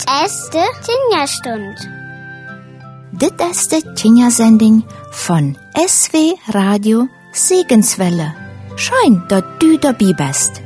Dit ist de Tinja-Stund. Dit ist die Tinja-Sending von SW Radio Segenswelle. Schön, dass du dabei bist.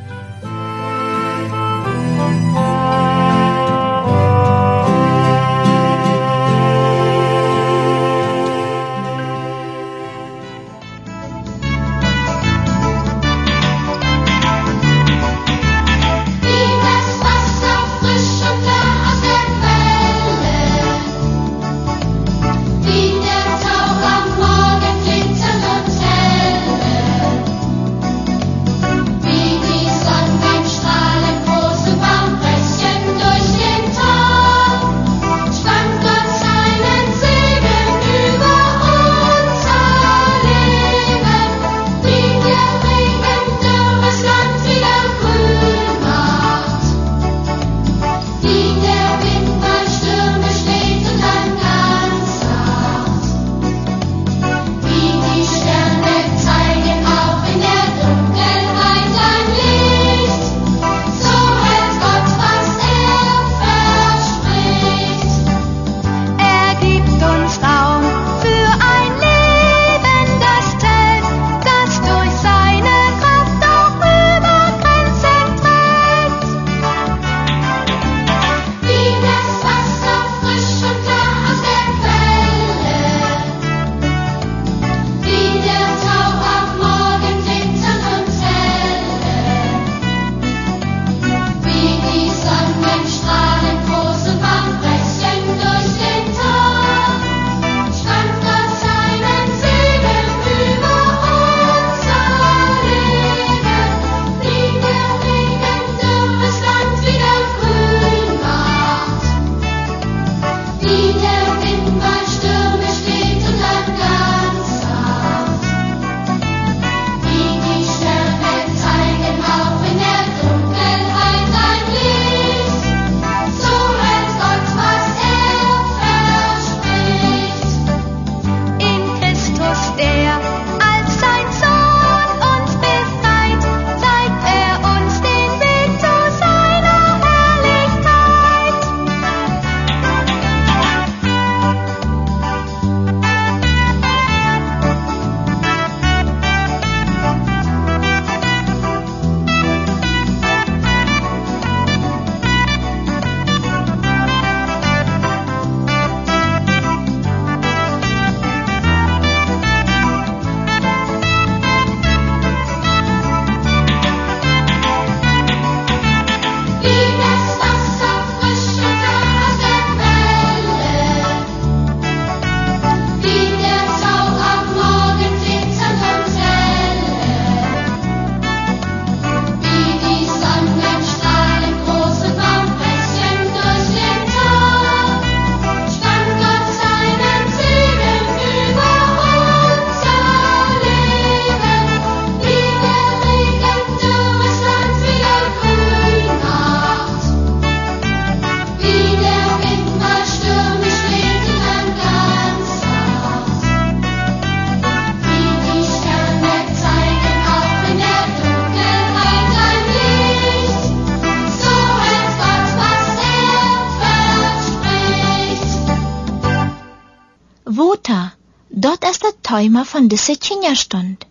Timer van deze Tinja-Stund.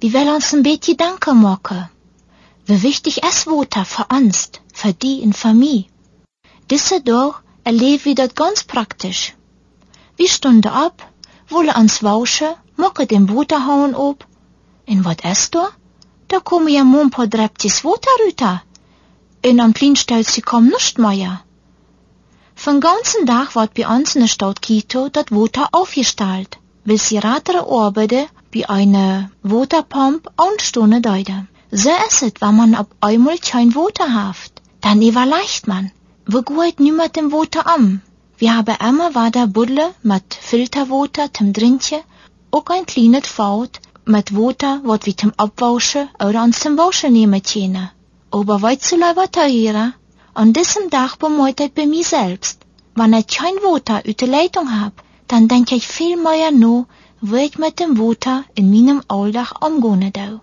Wir wollen uns ein bisschen Danke machen. Wie wichtig ist Wota für uns, für die für mich. Diese Tag erleben wir das ganz praktisch. Wir stunden ab, wollen uns waschen, machen den Waterhahn ab. Und was ist da? Da kommen ja ein paar Dreptis Water runter. Und am Kleinstelzchen kommt nichts mehr. Von ganzen Tag wird bei uns in der Stadt Quito das Wasser aufgestellt, ratere Arbeiten bei einer Waterpump eine Stunde dauern. So ist wenn man auf einmal kein Wasser hat. Dann überleicht man. Wie geht mit dem Wasser um? Wir haben immer weiter Buddle mit Filterwasser zum Trinken, auch ein kleines Feld mit Wasser, was wir zum Abwaschen oder uns zum Waschen nehmen können. Aber weit zu lieber teurer. An diesem Tag ich bei mir selbst. Wenn ich kein Wasser aus der Leitung hab, dann denke ich viel mehr nach, wie ich mit dem Wasser in meinem Alltag umgehen darf.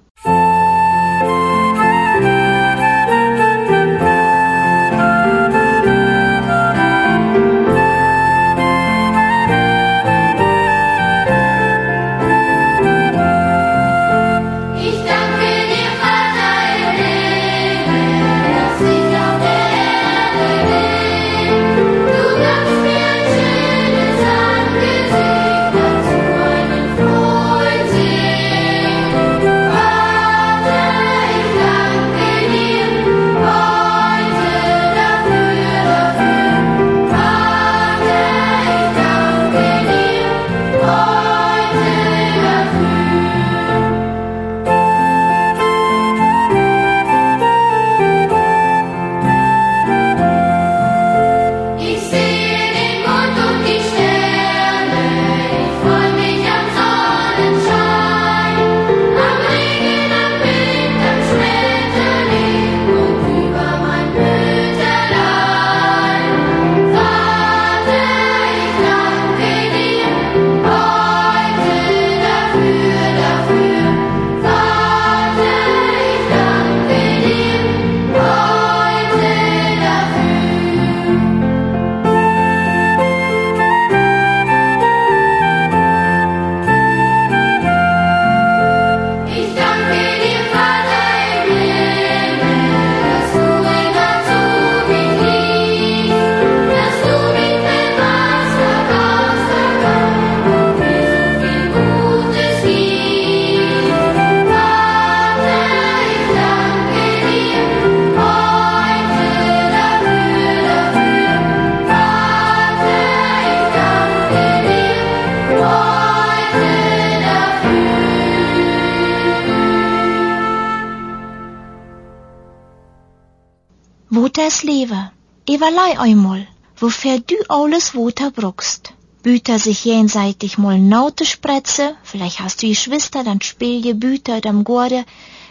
Ist Leben. Evalei einmal, wofür du alles Water brauchst. Büter sich jenseitig mal Naute spretze, vielleicht hast du Geschwister, dann spiel je Büter dem Gorde,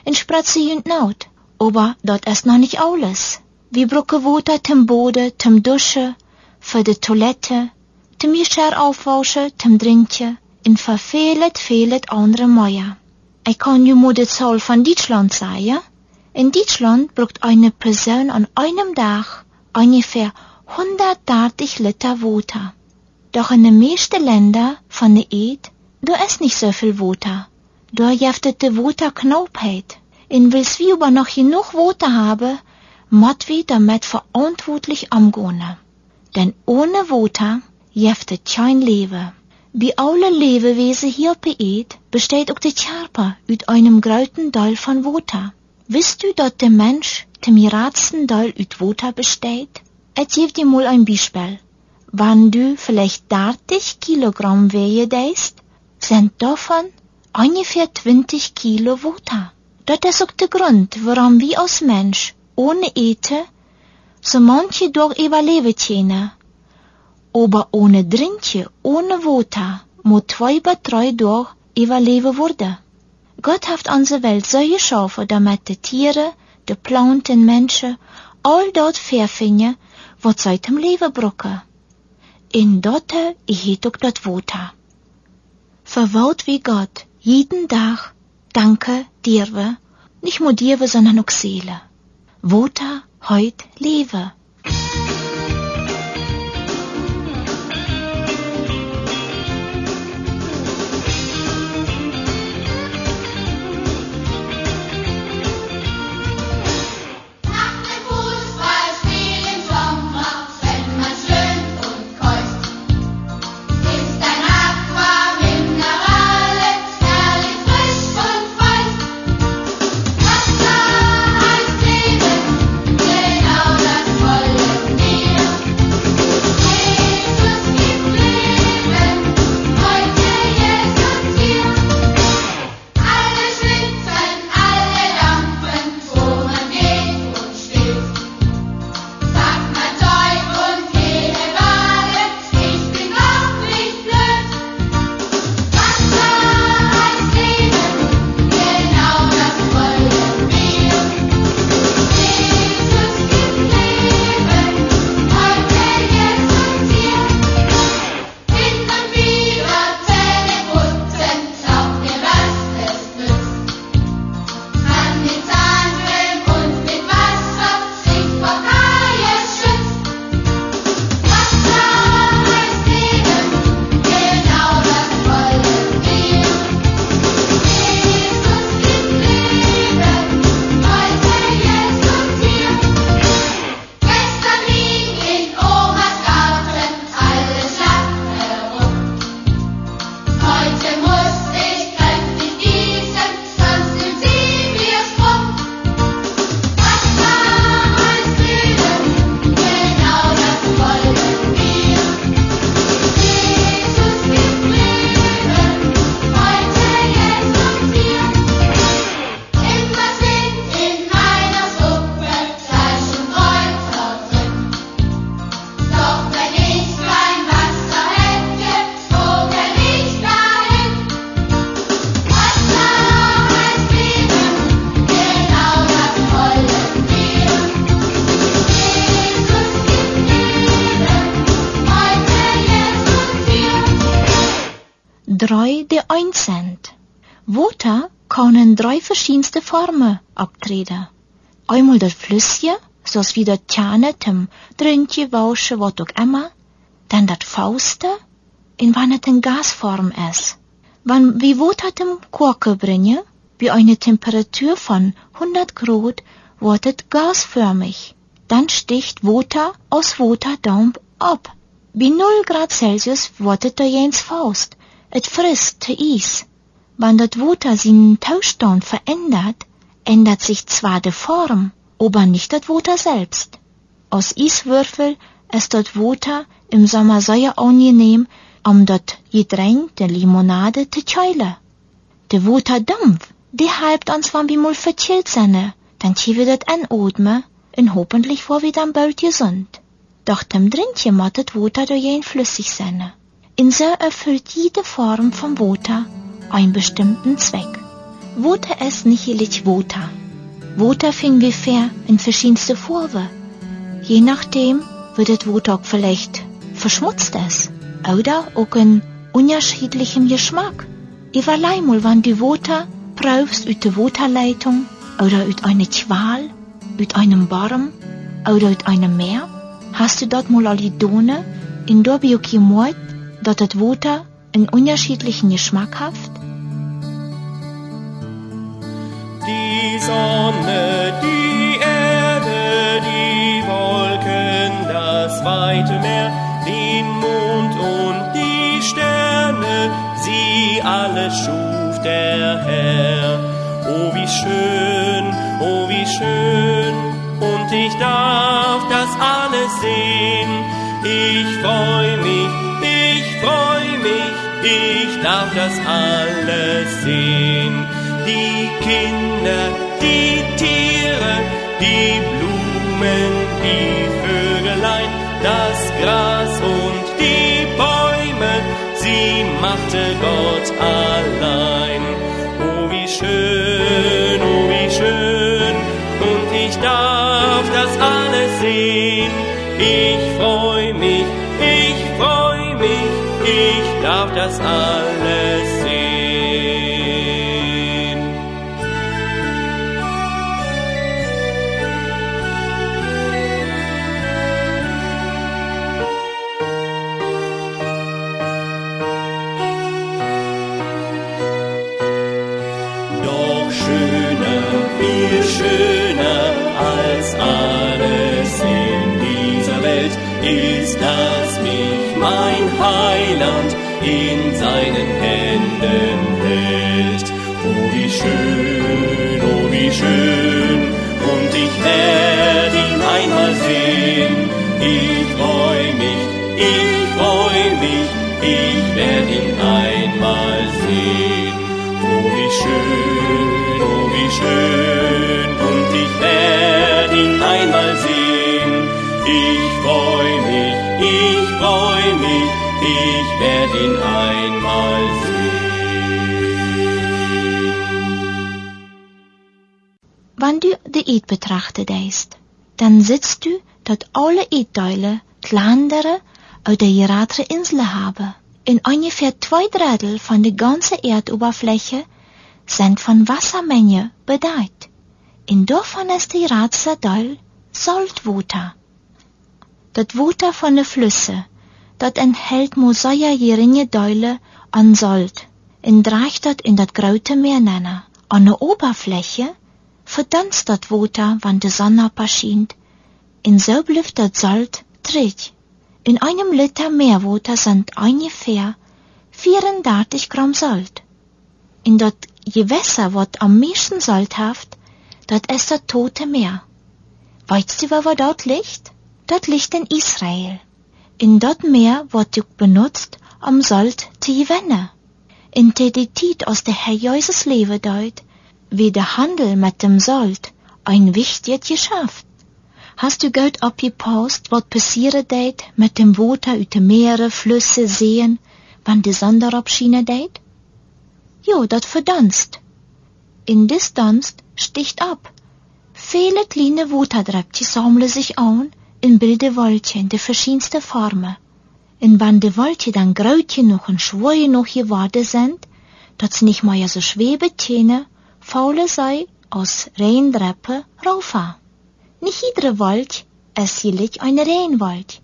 in spretze jünd Naut. Aber dort ist noch nicht alles. Wir brauchen Water zum Bode, zum Dusche, für die Toilette, zum Geschirr aufwaschen, zum Trinken, in vielet, vielet andere Mäuer. Ich kann ju mal die Zahl von Deutschland sagen. In Deutschland braucht eine Person an einem Tag ungefähr 130 Liter Wasser. Doch in den meisten Ländern von der Erde, da ist nicht so viel Wasser. Da jeftet die Wasser Knappheit. In wills wir aber noch genug Wasser haben, muss wir damit verantwortlich umgehen. Denn ohne Wasser jeftet kein Leben. Wie alle Lebewesen hier auf der Erde besteht auch der Körper aus einem großen Teil von Wasser. Wisst du, dass der Mensch zum ratsten Teil aus Wasser besteht? Ich gebe dir mal ein Beispiel. Wenn du vielleicht 30 Kilogramm deist, sind davon ungefähr 20 Kilo Wasser. Das ist auch der Grund, warum wir als Mensch ohne Eten so manche durch überleben können. Aber ohne Trinken, ohne Wasser, muss zwei bis drei durch überleben worden. Gott hat unsere Welt so geschaffen, damit die Tiere, die Planten, Menschen all dort verfinden, was sie zum Leben brauchen. In dort ist auch das Wasser. Verwaut wie Gott jeden Tag danke dir, nicht nur dir, sondern auch Seele. Wasser heut lebe. Water kann in drei verschiedenste Formen abtreten. Einmal das Flüsschen, so's wie das Tjane zum Trinken, Waschen, was auch immer. Dann das Fauste, in wann es in Gasform ist. Wenn wir Water zum Kochen bringen, bei einer Temperatur von 100 Grad, wird es gasförmig. Dann sticht Water aus Waterdampf ab. Bei 0 Grad Celsius wird es da jens Faust. Es frisst Eis. Wenn das Water seinen Tauschstand verändert, ändert sich zwar die Form, aber nicht das Water selbst. Aus Eiswürfel ist das Water im Sommer sehr angenehm, um das Getränk der Limonade zu kühlen. Der Waterdampf, der halbt uns, wenn wir mal verchillt sind, dann können wir das anatmen, und hoffentlich war wir dann bald gesund. Doch dem Drintje moet het water doorheen flüssig sein. In so erfüllt jede Form von Water einen bestimmten Zweck. Water ist nicht jährlich Water. Water finden wir fair in verschiedenste Formen. Je nachdem wird das Water auch vielleicht verschmutzt ist. Oder auch in unterschiedlichem Geschmack. Überlei mal, wenn du Water prüfst aus der Waterleitung oder aus einer Qual, aus einem Baum oder aus einem Meer, hast du dort mal alle Donne in der gemerkt, das Water einen unterschiedlichen Geschmack hat? Die Sonne, die Erde, die Wolken, das weite Meer, den Mond und die Sterne, sie alle schuf der Herr. Oh, wie schön, oh, wie schön, und ich darf das alles sehen. Ich freu darf das alles sehen. Die Kinder, die Tiere, die Blumen, die Vögelein, das Gras und die Bäume, sie machte Gott allein. Oh, wie schön, das alles sehen. Doch schöner, viel schöner als alles in dieser Welt ist, dass mich mein Heiland in seinen Händen hält. Oh, wie schön, oh, wie schön, und ich werde ihn einmal sehen. Ich freu mich, ich freu mich, ich werde ihn einmal sehen. Oh, wie schön, oh, wie schön, und ich werde ich werde ihn einmal sehen. Wenn du die Eid betrachtest, dann siehst du, dass alle Eidteile kleinere oder geratere Inseln haben. In ungefähr zwei Drittel von der ganzen Erdoberfläche sind von Wassermenge bedeckt. In davon ist die geradste Teil Saltwater. Das Wasser von den Flüssen, das enthält nur sehr geringe Teile an Salt und dreigt das in das große Meer nennen. An der Oberfläche verdunst das Wasser, wenn die Sonne erscheint. Und so bleibt das Salt träg. In einem Liter Meerwasser sind ungefähr 34 Gramm Salt. In das Gewässer, was am meisten Salt hat, das ist das Tote Meer. Weißt du, wo dort liegt? Das liegt in Israel. In dat Meer wird auch benutzt, um Salt zu gewinnen. In der die Zeit aus der Herr Jesus Leben deut, wie der Handel mit dem Salt ein wichtiges Geschäft. Hast du gut abgepasst, was passieren deit mit dem Wasser uit de Meere, Flüsse, Seen, wann die Sonne abschienen deit? Jo, dat verdunst. In dis Dunst sticht ab. Viele kleine Waterdröpfchen sammeln sich an in bilde Wolkchen, de verschiedenste Formen. Und wenn die Wolkchen dann groß genug und schwer genug geworden sind, dat sie nicht mehr so schwebe können, faule sei aus Rehendreppe raufa. Nicht jeder Wolk ist jährlich eine Rehenwolk.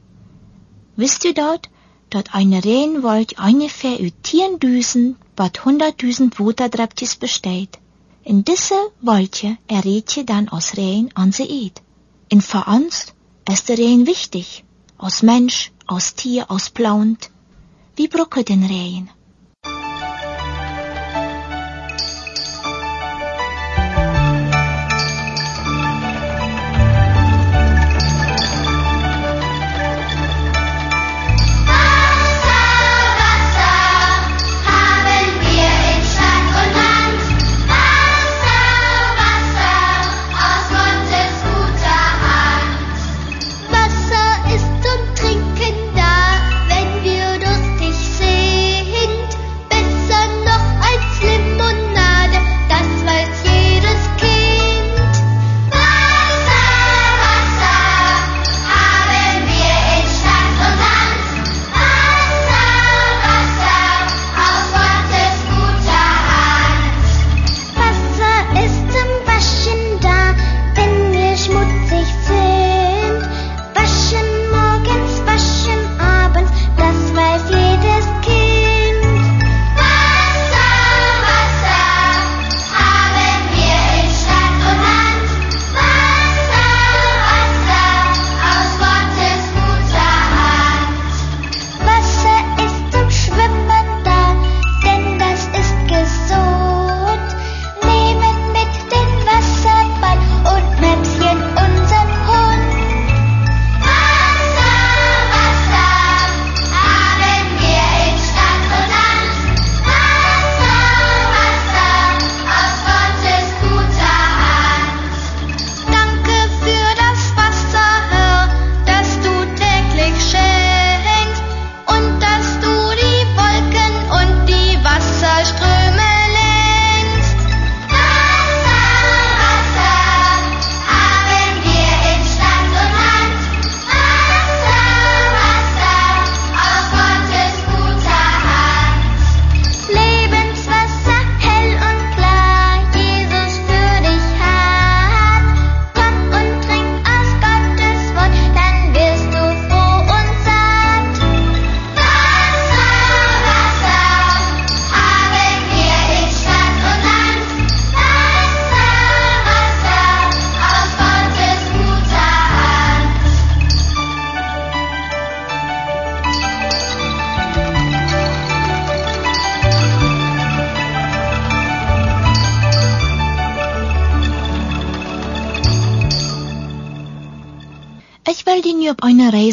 Wisst ihr dort, dass eine Rehenwolk ungefähr über 10.000 bis 100.000 Waterdröpfchen besteht? In diese Wolke errät ihr dann aus Rehen an sie Eid. In für ist der Rehen wichtig. Aus Mensch, aus Tier, aus Plant. Wie brücke den Rehen?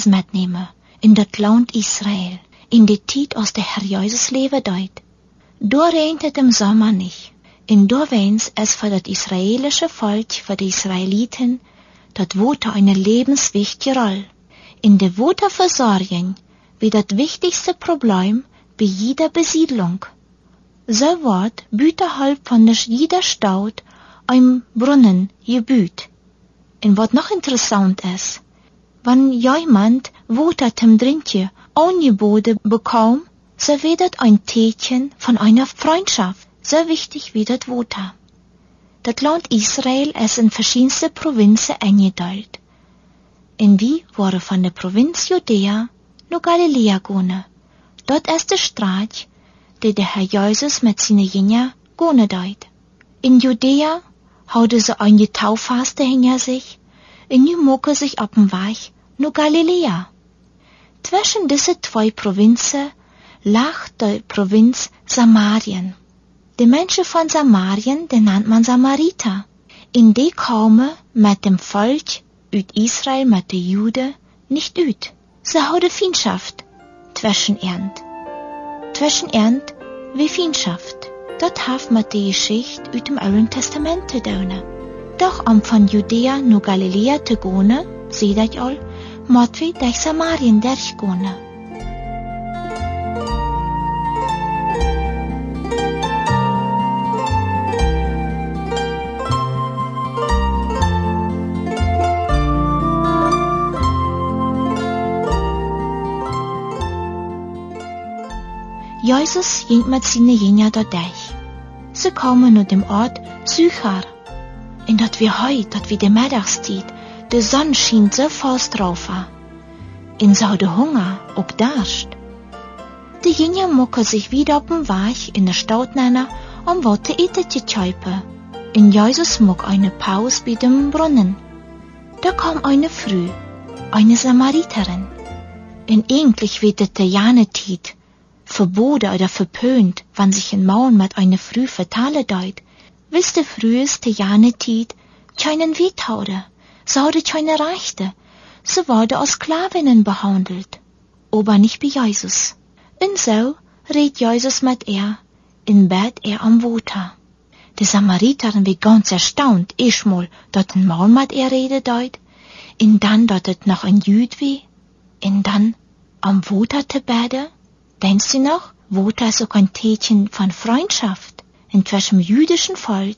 Metnemen in dat land Israël, in die tijd als de Herr Jezus leven deed. Daar reint het im Sommer nicht. In Dorwens es für das israelische Volk, für die Israeliten, dat Water eine lebenswichtige Rolle. In der Waterversorgung wie das wichtigste Problem bei jeder Besiedlung. So wird büterhalb von der jeder Stadt ein Brunnen gebüht. Und was noch interessant ist, wenn jemand Wasser zum Trinken angeboten bekommt, so wird ein Tätchen von einer Freundschaft, so wichtig wie das Wasser. Das Land Israel ist in verschiedenste Provinzen eingeteilt. In wie wurde von der Provinz Judäa nur Galiläa gone. Dort ist der Straat, die der Herr Jesus mit seinen Jüngern gone deut. In Judäa haute sie ein Taufaste hinter sich, nu mucke sich Weg nur Galiläa. Zwischen diese zwei Provinzen lag die Provinz Samarien. Die Menschen von Samarien, die nennt man Samariter. In die kamen mit dem Volk ut Israel mit den Juden nicht ut. Sie houden Feindschaft zwischen ernt. Zwischen ernt wie Feindschaft. Dat haft mit die Geschichte ut dem Alten Testament te doen. Doch om von Judäa nur Galiläa te gone, seht ich all, moet we durch Samarien durchgone. Jesus ging mit seinen Jüngern dort. Sie kamen nach dem Ort Sychar. Und dat wir heut, dat wir die Mittagszeit, die Sonne schien so fast drauf. Und sie hadden Hunger, ob Durst. Die Jünger mucken sich wieder den Weg in der Stadt nennen, um was zu eten zu kaufen. Und Jesus muck eine Pause bei dem Brunnen. Da kam eine Frau, eine Samariterin. Und eigentlich wird der Janetid verboten oder verpönt, wann sich ein Mann mit einer Früh vertalen deut. Wisst ihr früheste Janetid keinen sie hatte keine Rechte, sie wurde als Sklavinnen behandelt, aber nicht bei Jesus. Und so red Jesus mit ihr, in Bett er am Water. Die Samariterin wie ganz erstaunt, erstmal, dat ein Mann mit ihr rede deut, und dann, het noch ein Jüd wie, und dann am Water te bede. Denkst du noch, Water ist auch ein Tätchen von Freundschaft in zwischen jüdischen Volk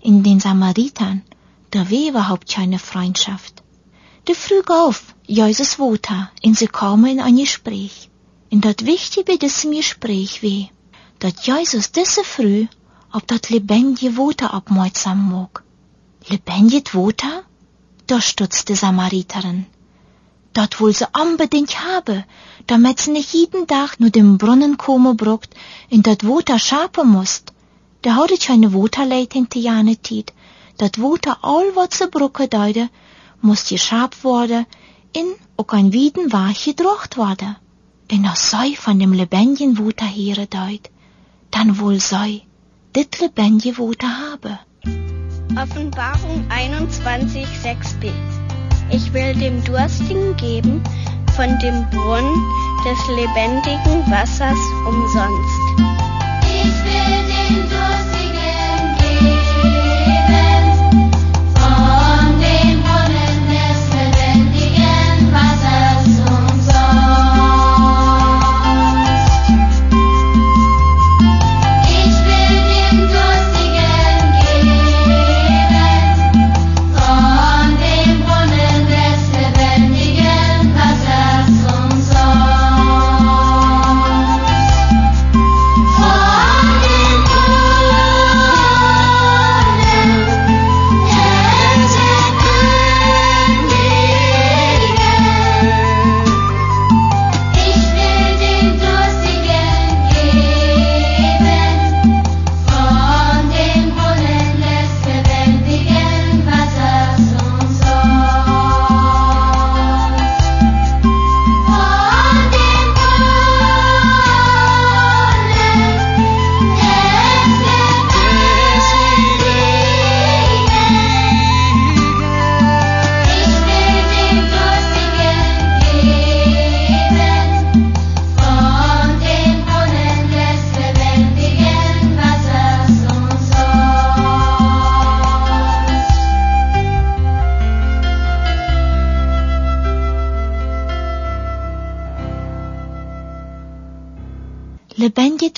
in den Samaritern, da war überhaupt keine Freundschaft. Die früh auf, Jesus Water, und sie kamen in ein Gespräch. Und das Wichtige bei diesem Gespräch war, dass Jesus diese früh auf das lebendige Water aufmerksam mag. Lebendiges Water? Da stutzte Samariterin. Dat wohl sie unbedingt habe, damit sie nicht jeden Tag nur dem Brunnen kommen brucht und dat Water schapen musst. Da hat ich keine Waterleit in die Janetid. Dat Water all wat sie brucke deide, muss geschabt worden in auch ein Wieden war gedrocht worden. Und als sei von dem lebendigen Water here deut, dann wohl sei dit lebendige Water habe. Offenbarung 21, 6b. Ich will dem Durstigen geben von dem Brunnen des lebendigen Wassers umsonst.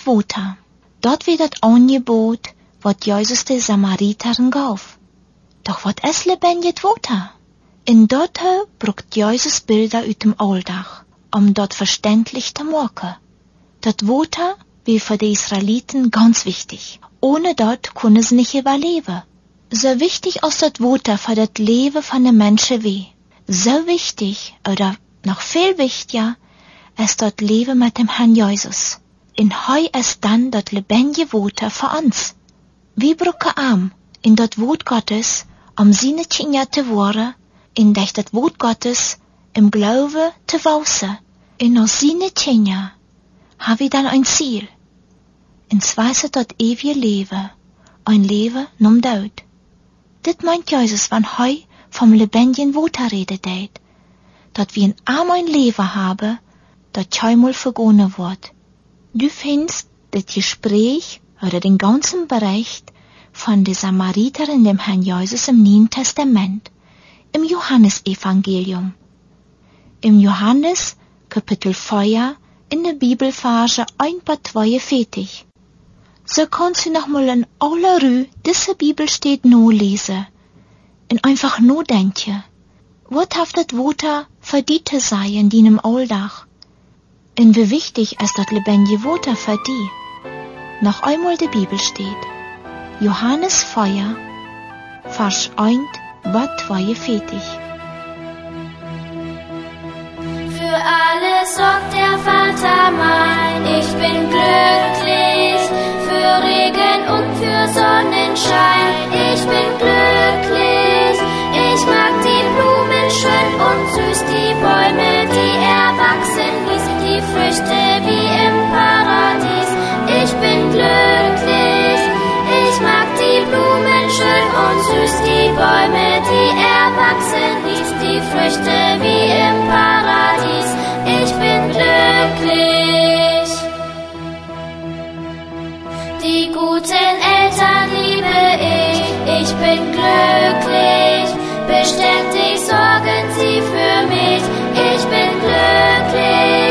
Water. Dort wird das Angebot, was Jesus der Samariterin gaf. Doch wat is lebendigt Water? In dort brucht Jesus Bilder uit dem Alldach, um dort verständlich zu machen. Dat Water wie für die Israeliten ganz wichtig. Ohne dort können sie nicht überleben. So wichtig als das Water für das Leben von den Menschen wie. So wichtig, oder noch viel wichtiger, ist das Leben mit dem Herrn Jesus. In heu ist dann das lebendige Water für uns. Wir brauchen arm in das Wort Gottes, um seine Kinder zu werden, in durch das Wort Gottes im Glaube zu wachsen. In als seine Kinder haben wir dann ein Ziel. En zwijse dat eeuwige leven, ein Leben nom dood. Dit meint Jesus, wann heu vom lebendigen Water redet dat wir ein arm ein Leben haben, dat keinmal vergonnen wird. Du findest das Gespräch oder den ganzen Bericht von der Samariterin dem Herrn Jesus im Neuen Testament, im Johannesevangelium. Im Johannes Kapitel 4 in der Bibelphase 1 paar 42. So kannst du noch mal in aller Ruhe diese Bibel steht nur lesen und einfach nur denken. Was hat das Water für die zu sein, die im Alldach? Und wie wichtig ist das lebendige Water für die? Noch einmal die Bibel steht. Johannes Feuer, Vers 1, Wort 42. Für alles sorgt der Vater mein, ich bin glücklich. Für Regen und für Sonnenschein, ich bin glücklich. Ich mag die Blumen schön und süß, die Bäume, die Früchte wie im Paradies. Ich bin glücklich. Ich mag die Blumen schön und süß, die Bäume, die erwachsen ließ, die Früchte wie im Paradies. Ich bin glücklich. Die guten Eltern liebe ich, ich bin glücklich. Beständig sorgen sie für mich, ich bin glücklich.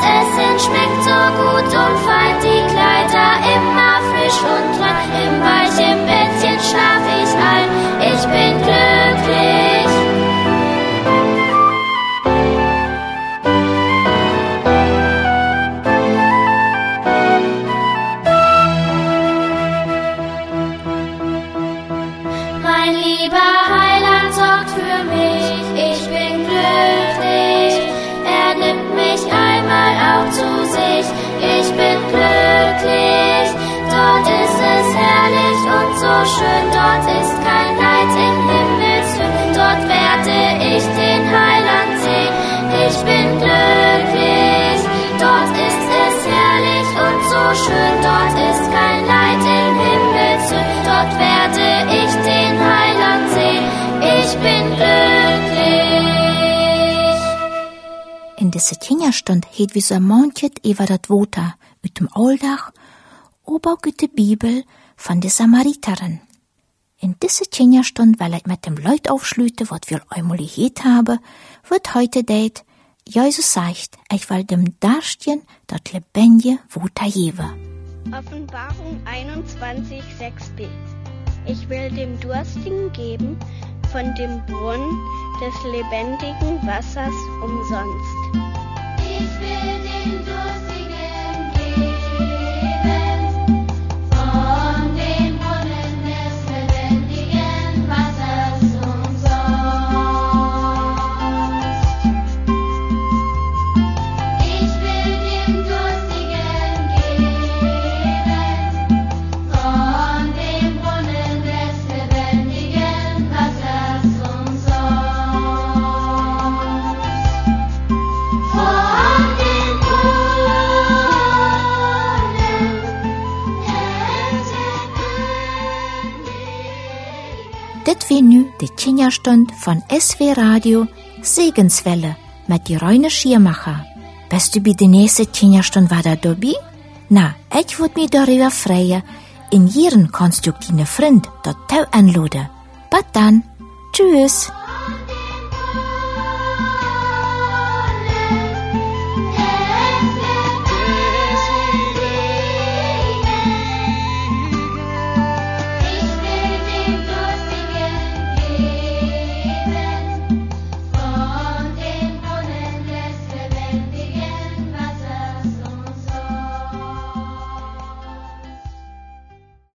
Das Essen In dieser Kinderstund het wir so manches über das Water mit dem Alldach, aber auch die Bibel von der Samariterin. In dieser Kinderstund, weil ich mit dem Leut aufschlüte, was wir einmal gehört haben, wird heute date, Jesus sagt, ich will dem Darstchen das lebendige Water geben. Offenbarung 21, 6b. Ich will dem Durstigen geben von dem Brunnen des lebendigen Wassers umsonst. Ich will den Durstigen Brunnen des Dit wie nu de Kinderstund von SW Radio Segenswelle mit die Reine Schiermacher. Bist du bei der nächsten Kinderstund wieder dabei? Na, ich würd mich darüber freuen. In du deine Freund dort anladen. Bis dann. Tschüss.